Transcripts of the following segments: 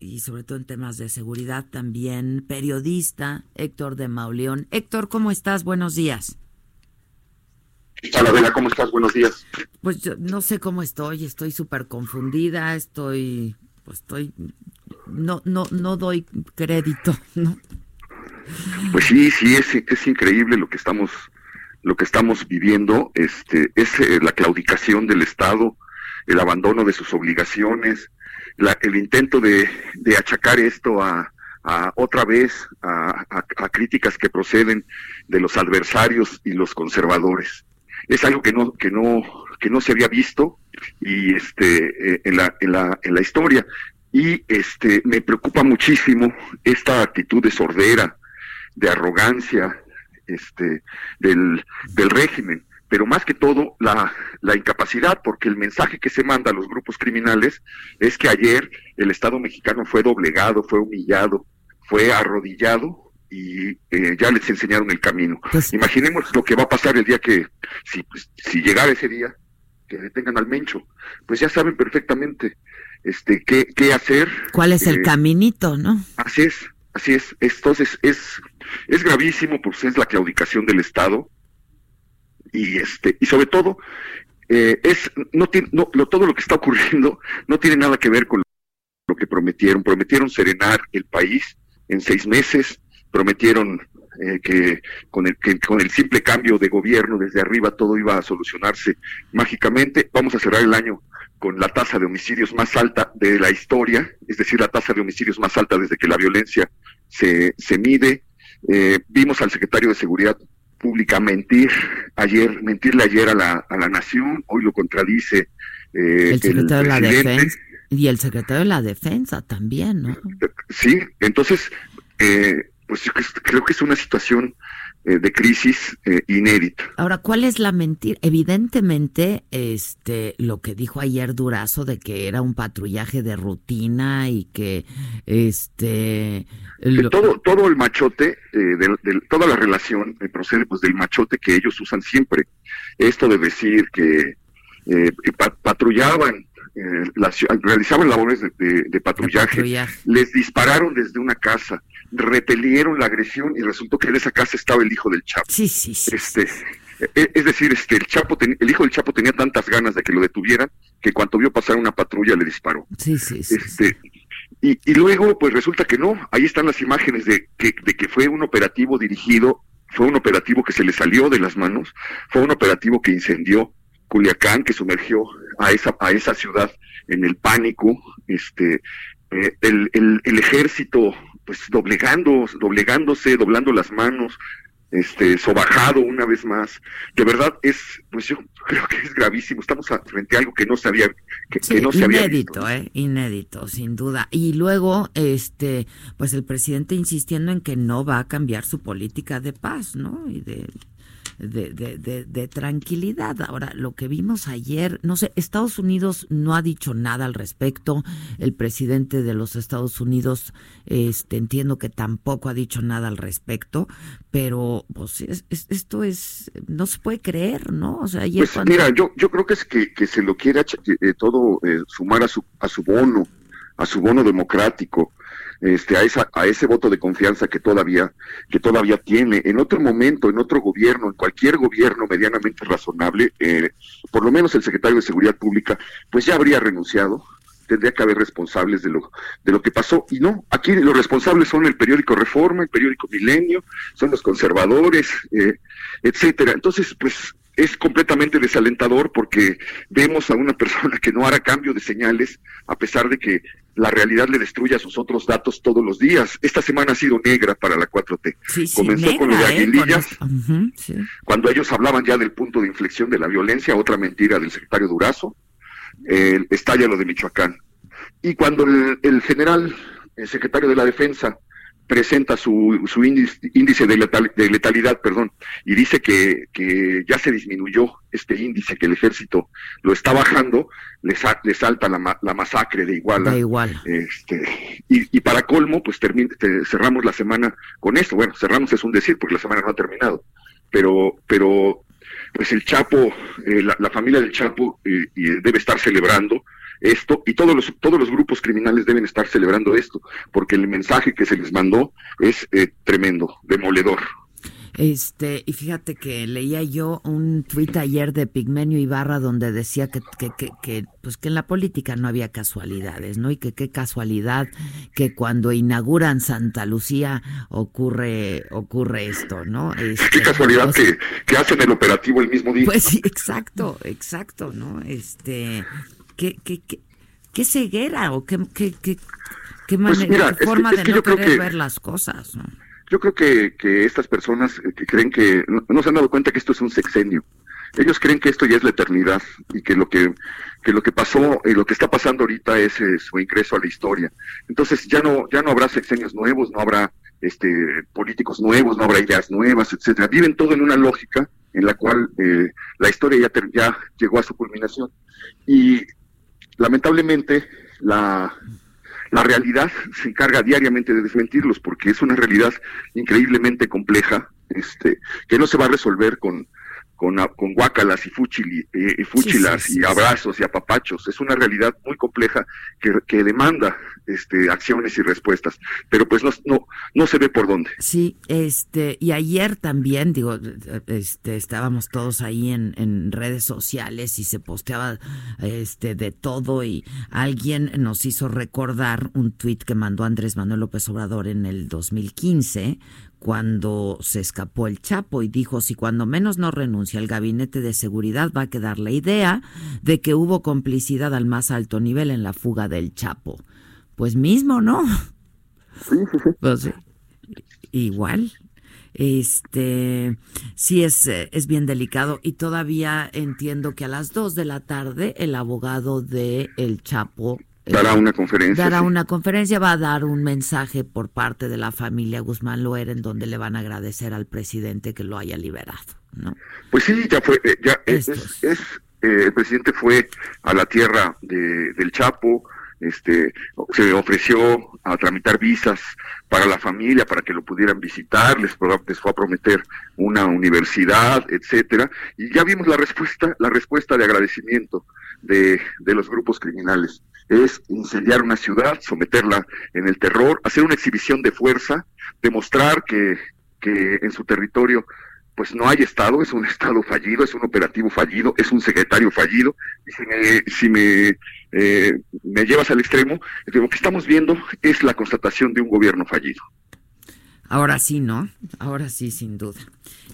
Y sobre todo en temas de seguridad también, periodista Héctor de Mauleón. Héctor, ¿cómo estás? Buenos días. Hola, ¿cómo estás? Buenos días. Pues yo no sé cómo estoy, estoy súper confundida, estoy, pues estoy, no, no, no doy crédito, ¿no? Pues sí, sí, es, es increíble lo que estamos, lo que estamos viviendo, este, es eh, la claudicación del Estado, el abandono de sus obligaciones, la, el intento de, de achacar esto a, a otra vez a, a, críticas que proceden de los adversarios y los conservadores. Es algo que no que no que no se había visto y este eh, en la en la en la historia. Y este me preocupa muchísimo esta actitud de sordera de arrogancia este del del régimen pero más que todo la, la incapacidad, porque el mensaje que se manda a los grupos criminales es que ayer el Estado mexicano fue doblegado, fue humillado, fue arrodillado y eh, ya les enseñaron el camino. Pues, Imaginemos lo que va a pasar el día que, si, pues, si llegara ese día, que detengan al Mencho, pues ya saben perfectamente este qué, qué hacer. ¿Cuál es el eh, caminito, no? Así es, así es. Entonces es, es gravísimo, pues es la claudicación del Estado y este y sobre todo eh, es no tiene no, lo, todo lo que está ocurriendo no tiene nada que ver con lo que prometieron prometieron serenar el país en seis meses prometieron eh, que, con el, que con el simple cambio de gobierno desde arriba todo iba a solucionarse mágicamente. Vamos a cerrar el año con la tasa de homicidios más alta de la historia, es decir, la tasa de homicidios más alta desde que la violencia se, se mide. Eh, vimos al secretario de Seguridad Pública mentir ayer, mentirle ayer a la, a la nación, hoy lo contradice eh, el secretario de la Defensa. Y el secretario de la Defensa también, ¿no? Sí, entonces, eh, pues creo que es una situación eh, de crisis eh, inédita. Ahora, ¿cuál es la mentira? Evidentemente, este, lo que dijo ayer Durazo de que era un patrullaje de rutina y que, este, todo, todo el machote, eh, de, toda la relación procede pues del machote que ellos usan siempre. Esto de decir que patrullaban realizaban labores de, patrullaje, les dispararon desde una casa, repelieron la agresión y resultó que en esa casa estaba el hijo del Chapo. Sí, sí, sí. Este, e, es decir, este, el Chapo, el hijo del Chapo tenía tantas ganas de que lo detuvieran que cuando vio pasar una patrulla le disparó. Sí, sí, sí. Este, y, y, luego, pues resulta que no. Ahí están las imágenes de que, de que fue un operativo dirigido, fue un operativo que se le salió de las manos, fue un operativo que incendió Culiacán, que sumergió a esa, a esa ciudad en el pánico, este, eh, el, el, el, ejército pues doblegando, doblegándose, doblando las manos, este, sobajado una vez más. De verdad es, pues yo creo que es gravísimo. Estamos frente a algo que no se había, que, no se inédito, eh, inédito, sin duda. Y luego, este, pues el presidente insistiendo en que no va a cambiar su política de paz, ¿no? Y de de, de, de, tranquilidad. Ahora, lo que vimos ayer, no sé, Estados Unidos no ha dicho nada al respecto. El presidente de los Estados Unidos, este, entiendo que tampoco ha dicho nada al respecto, pero pues esto es, no se puede creer, ¿no? O sea, pues, mira, yo, yo creo que es que, que se lo quiere eh, todo eh, sumar a su, a su bono, a su bono democrático este, a, esa, a ese voto de confianza que todavía, que todavía tiene. En otro momento, en otro gobierno, en cualquier gobierno medianamente razonable, eh, por lo menos el secretario de Seguridad Pública, pues ya habría renunciado, tendría que haber responsables de lo, de lo que pasó. Y no, aquí los responsables son el periódico Reforma, el periódico Milenio, son los conservadores, eh, etcétera. Entonces, pues es completamente desalentador porque vemos a una persona que no hará cambio de señales a pesar de que la realidad le destruye a sus otros datos todos los días. Esta semana ha sido negra para la 4T. Comenzó con lo de ¿eh? Aguilillas, cuando ellos hablaban ya del punto de inflexión de la violencia, otra mentira del secretario Durazo, estalla lo de Michoacán. Y cuando el, general, el secretario de la Defensa, presenta su, su índice, de, letalidad, perdón, y dice que, que, ya se disminuyó este índice, que el ejército lo está bajando, le, le salta la, la, masacre de Iguala. Este, y, y, para colmo, pues cerramos la semana con esto. Bueno, cerramos es un decir, porque la semana no ha terminado. Pero, pero pues el Chapo, eh, la, familia del Chapo eh, debe estar celebrando esto y todos los todos los grupos criminales deben estar celebrando esto porque el mensaje que se les mandó es eh, tremendo, demoledor. Este, y fíjate que leía yo un tuit ayer de Pigmenio Ibarra donde decía que, que, que, pues que en la política no había casualidades, ¿no? Y que qué casualidad que cuando inauguran Santa Lucía ocurre, ocurre esto, ¿no? Este, qué casualidad que, que hacen el operativo el mismo día. Pues sí, exacto, exacto, ¿no? Este, qué, qué, qué, qué ceguera o qué, qué, qué, qué pues manera, forma de no querer ver las cosas, ¿no? Yo creo que, que estas personas eh, que creen que no, se han dado cuenta que esto es un sexenio. Ellos creen que esto ya es la eternidad y que lo que, que lo que pasó y lo que está pasando ahorita es, eh, su ingreso a la historia. Entonces ya no ya no habrá sexenios nuevos, no habrá este políticos nuevos, no habrá ideas nuevas, etcétera. Viven todo en una lógica en la cual eh, la historia ya, ya llegó a su culminación. Y lamentablemente la la realidad se encarga diariamente de desmentirlos porque es una realidad increíblemente compleja, este, que no se va a resolver con, con, con guácalas y, fuchili, eh, y fuchilas y abrazos y apapachos. Es una realidad muy compleja que, que demanda este, acciones y respuestas, pero pues no, no, no se ve por dónde. Sí, este, y ayer también, digo, este, estábamos todos ahí en, en redes sociales y se posteaba este, de todo y alguien nos hizo recordar un tuit que mandó Andrés Manuel López Obrador en el 2015 cuando se escapó el Chapo y dijo si cuando menos no renuncia el gabinete de seguridad va a quedar la idea de que hubo complicidad al más alto nivel en la fuga del Chapo. Pues mismo, ¿no? Sí, sí, sí. Pues, igual. Este, sí es, es bien delicado y todavía entiendo que a las dos de la tarde el abogado de El Chapo Dará una conferencia. Dará una conferencia, va a dar un mensaje por parte de la familia Guzmán Loer en donde le van a agradecer al presidente que lo haya liberado, ¿no? Pues sí, ya fue, eh, ya es, eh, el presidente fue a la tierra de, del Chapo, este, se ofreció a tramitar visas para la familia, para que lo pudieran visitar, les, les fue a prometer una universidad, etcétera, y ya vimos la respuesta, la respuesta de agradecimiento de, de los grupos criminales es incendiar una ciudad, someterla en el terror, hacer una exhibición de fuerza, demostrar que, que en su territorio pues no hay Estado, es un Estado fallido, es un operativo fallido, es un secretario fallido. Y si me, si me, eh, me llevas al extremo, lo que estamos viendo es la constatación de un gobierno fallido. Ahora sí, ¿no? Ahora sí, sin duda.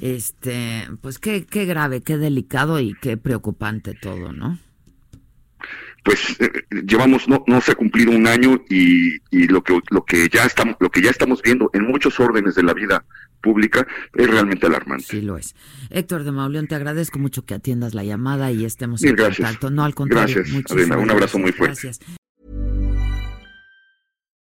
Este, pues qué, qué grave, qué delicado y qué preocupante todo, ¿no? Pues eh, llevamos no, no se ha cumplido un año y, y lo que lo que ya estamos lo que ya estamos viendo en muchos órdenes de la vida pública es realmente alarmante. Sí lo es. Héctor de Mauleón, te agradezco mucho que atiendas la llamada y estemos en contacto. No, al contrario. Gracias, un abrazo muy fuerte. Gracias.